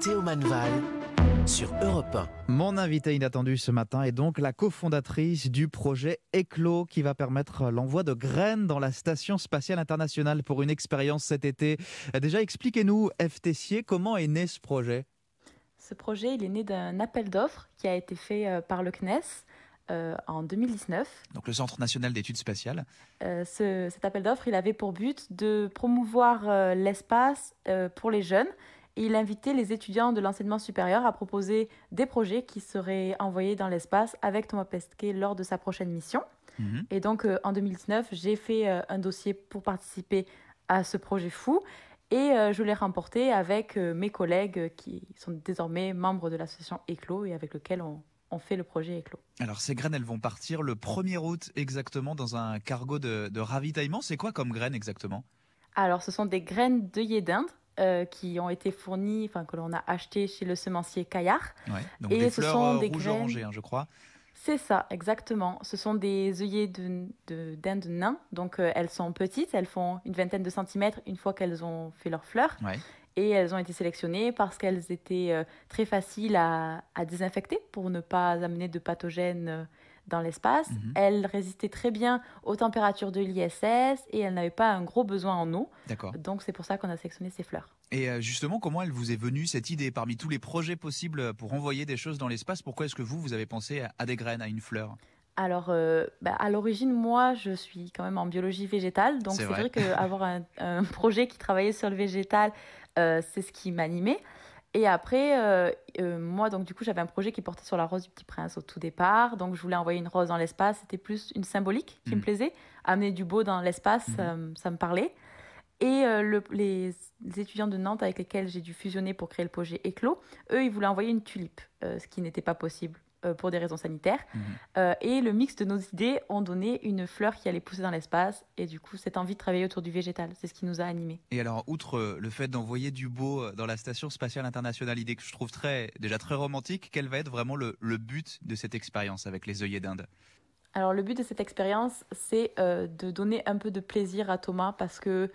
Théo Manval sur Europe 1. Mon invité inattendu ce matin est donc la cofondatrice du projet ECLO qui va permettre l'envoi de graines dans la Station spatiale internationale pour une expérience cet été. Déjà, expliquez-nous, F. Tessier, comment est né ce projet? Ce projet, il est né d'un appel d'offres qui a été fait euh, par le CNES euh, en 2019. Donc le Centre national d'études spatiales. Euh, ce- cet appel d'offres, il avait pour but de promouvoir euh, l'espace euh, pour les jeunes. Il invitait les étudiants de l'enseignement supérieur à proposer des projets qui seraient envoyés dans l'espace avec Thomas Pesquet lors de sa prochaine mission. Mhm. Et donc euh, en 2019, j'ai fait euh, un dossier pour participer à ce projet fou. Et euh, je l'ai remporté avec mes collègues qui sont désormais membres de l'association ECLO et avec lequel on, on fait le projet ECLO. Alors ces graines, elles vont partir le 1er août exactement dans un cargo de, de ravitaillement. C'est quoi comme graines exactement? Alors, ce sont des graines d'œillet d'Inde euh, qui ont été fournies, enfin que l'on a achetées chez le semencier Caillard. ouais. Donc Et des ce fleurs sont euh, des rouges graines- orangées, hein, je crois. C'est ça, exactement. Ce sont des œillets de- de- d'Inde nains. Donc, euh, elles sont petites, elles font une vingtaine de centimètres une fois qu'elles ont fait leurs fleurs. Ouais. Et elles ont été sélectionnées parce qu'elles étaient euh, très faciles à, à désinfecter pour ne pas amener de pathogènes dans l'espace. Mhm. Elles résistaient très bien aux températures de l'ISS et elles n'avaient pas un gros besoin en eau. D'accord. Donc, c'est pour ça qu'on a sélectionné ces fleurs. Et euh, justement, comment elle vous est venue cette idée parmi tous les projets possibles pour envoyer des choses dans l'espace Pourquoi est-ce que vous, vous avez pensé à- des graines, à une fleur? Alors, euh, bah, à l'origine, moi, je suis quand même en biologie végétale. Donc, C'est c'est vrai. vrai, qu'avoir un, un projet qui travaillait sur le végétal, euh, c'est ce qui m'animait. Et après, euh, euh, moi, donc, du coup, j'avais un projet qui portait sur la rose du Petit Prince au tout départ. Donc, je voulais envoyer une rose dans l'espace. C'était plus une symbolique qui me plaisait. Amener du beau dans l'espace, Mhm. ça, me- ça me parlait. Et euh, le- les, les étudiants de Nantes avec lesquels j'ai dû fusionner pour créer le projet Éclos, eux, ils voulaient envoyer une tulipe, euh, ce qui n'était pas possible euh, pour des raisons sanitaires. Mhm. Euh, et le mix de nos idées ont donné une fleur qui allait pousser dans l'espace. Et du coup, cette envie de travailler autour du végétal, c'est ce qui nous a animés. Et alors, outre euh, le fait d'envoyer du beau euh, dans la station spatiale internationale, idée que je trouve très, déjà très romantique, quel va être vraiment le, le but de cette expérience avec les œillets d'Inde? Alors, le but de cette expérience, c'est euh, de donner un peu de plaisir à Thomas parce que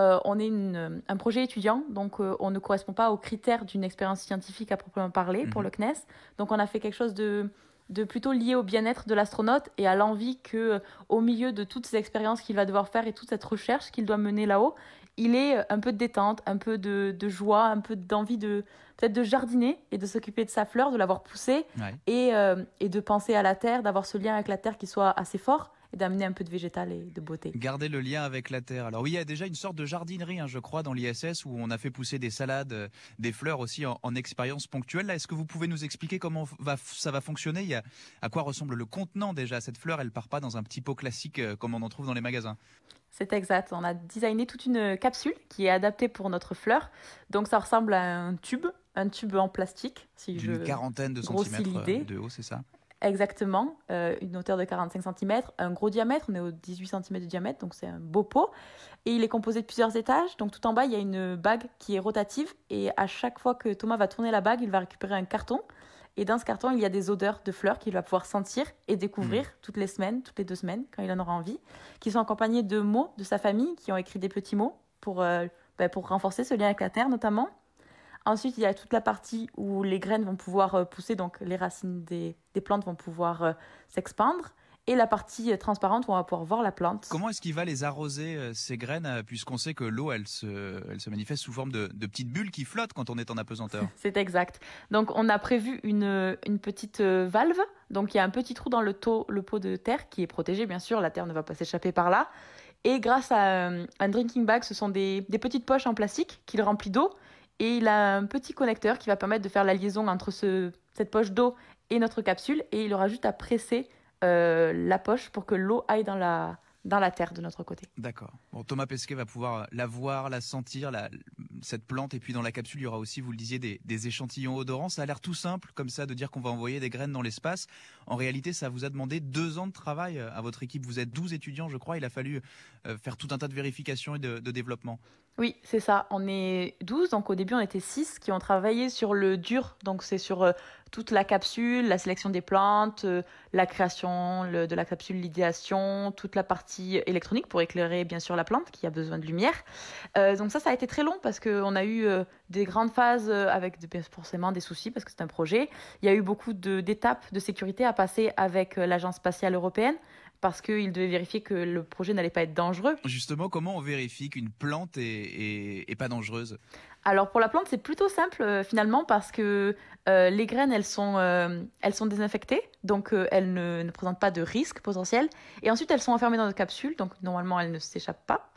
euh, on est une- un projet étudiant, donc euh, on ne correspond pas aux critères d'une expérience scientifique à proprement parler pour Mhm. le CNES. Donc, on a fait quelque chose de de plutôt lié au bien-être de l'astronaute et à l'envie que, euh, au milieu de toutes ces expériences qu'il va devoir faire et toute cette recherche qu'il doit mener là-haut, il ait euh, un peu de détente, un peu de, de joie, un peu d'envie de peut-être de jardiner et de s'occuper de sa fleur, de l'avoir poussée Ouais. et, euh, et de penser à la terre, d'avoir ce lien avec la terre qui soit assez fort et d'amener un peu de végétal et de beauté. Garder le lien avec la Terre. Alors oui, il y a déjà une sorte de jardinerie, hein, je crois, dans l'ISS où on a fait pousser des salades, euh, des fleurs aussi en, en expérience ponctuelle. Là, est-ce que vous pouvez nous expliquer comment va, ça va fonctionner? Il y a, À quoi ressemble le contenant déjà Cette fleur, elle part pas dans un petit pot classique euh, comme on en trouve dans les magasins. C'est exact. On a designé toute une capsule qui est adaptée pour notre fleur. Donc ça ressemble à un tube, un tube en plastique. Si je... D'une quarantaine de centimètres euh, de haut, c'est ça? Exactement, euh, une hauteur de 45 cm, un gros diamètre, on est au 18 cm de diamètre, donc c'est un beau pot. Et il est composé de plusieurs étages, donc tout en bas, il y a une bague qui est rotative, et à chaque fois que Thomas va tourner la bague, il va récupérer un carton. Et dans ce carton, il y a des odeurs de fleurs qu'il va pouvoir sentir et découvrir toutes les semaines, toutes les deux semaines, quand il en aura envie, qui sont accompagnés de mots de sa famille, qui ont écrit des petits mots pour, euh, bah, pour renforcer ce lien avec la terre notamment. Ensuite, il y a toute la partie où les graines vont pouvoir euh, pousser, donc les racines des, des plantes vont pouvoir euh, s'expandre. Et la partie euh, transparente où on va pouvoir voir la plante. Comment est-ce qu'il va les arroser, ces graines, puisqu'on sait que l'eau, elle se, elle se manifeste sous forme de, de petites bulles qui flottent quand on est en apesanteur? C'est exact. Donc, on a prévu une, une petite valve. Donc, il y a un petit trou dans le, taux, le pot de terre qui est protégé, bien sûr. La terre ne va pas s'échapper par là. Et grâce à un drinking bag, ce sont des, des petites poches en plastique qu'il remplit d'eau. Et il a un petit connecteur qui va permettre de faire la liaison entre ce, cette poche d'eau et notre capsule. Et il aura juste à presser euh, la poche pour que l'eau aille dans la, dans la terre de notre côté. D'accord. Bon, Thomas Pesquet va pouvoir la voir, la sentir, la, cette plante. Et puis dans la capsule, il y aura aussi, vous le disiez, des, des échantillons odorants. Ça a l'air tout simple, comme ça, de dire qu'on va envoyer des graines dans l'espace. En réalité, ça vous a demandé deux ans de travail euh, à votre équipe. Vous êtes 12 étudiants, je crois. Il a fallu euh, faire tout un tas de vérifications et de, de développement. Oui, c'est ça. On est 12, donc au début on était 6 qui ont travaillé sur le dur, donc c'est sur euh, toute la capsule, la sélection des plantes, euh, la création de la capsule, l'idéation, toute la partie électronique pour éclairer bien sûr la plante qui a besoin de lumière. Euh, donc ça, ça a été très long parce qu'on a eu euh, des grandes phases avec de- forcément des soucis parce que c'est un projet. Il y a eu beaucoup d'étapes de sécurité à passer avec l'Agence spatiale européenne parce qu'ils devaient vérifier que le projet n'allait pas être dangereux. Justement, comment on vérifie qu'une plante est, est- est pas dangereuse? Alors pour la plante, c'est plutôt simple euh, finalement parce que euh, les graines, elles sont, euh, elles sont désinfectées, donc elles ne, ne présentent pas de risque potentiel. Et ensuite, elles sont enfermées dans une capsule, donc normalement, elles ne s'échappent pas.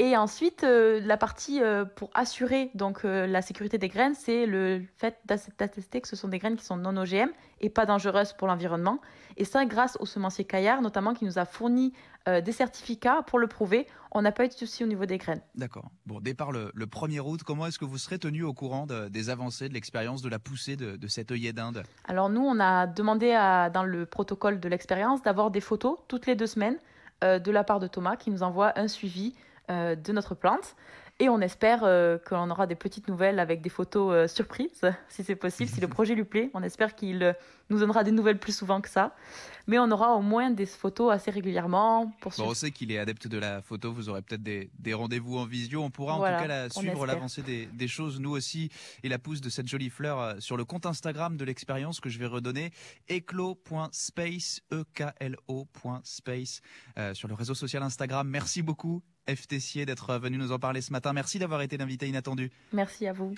Et ensuite, euh, la partie euh, pour assurer donc euh, la sécurité des graines, c'est le fait d'attester que ce sont des graines qui sont non OGM et pas dangereuses pour l'environnement. Et ça, grâce au semencier Caillard, notamment, qui nous a fourni des certificats pour le prouver. On n'a pas eu de souci au niveau des graines. D'accord. Bon, départ le, le 1er août, comment est-ce que vous serez tenu au courant de- des avancées, de l'expérience, de la poussée de, de cet œillet d'Inde? Alors nous, on a demandé à- dans le protocole de l'expérience d'avoir des photos toutes les deux semaines de la part de Thomas qui nous envoie un suivi euh, de notre plante. Et on espère euh, qu'on aura des petites nouvelles avec des photos euh, surprises, si c'est possible, si le projet lui plaît. On espère qu'il euh, nous donnera des nouvelles plus souvent que ça. Mais on aura au moins des photos assez régulièrement pour Bon, on sait qu'il est adepte de la photo, vous aurez peut-être des, des rendez-vous en visio. On pourra en tout cas la, suivre l'avancée des, des choses, nous aussi, et la pousse de cette jolie fleur sur le compte Instagram de l'expérience que je vais redonner, eclo.space, e k l -O.space, euh, sur le réseau social Instagram. Merci beaucoup, F. Tessier, d'être venu nous en parler ce matin. Merci d'avoir été l'invité inattendu. Merci à vous.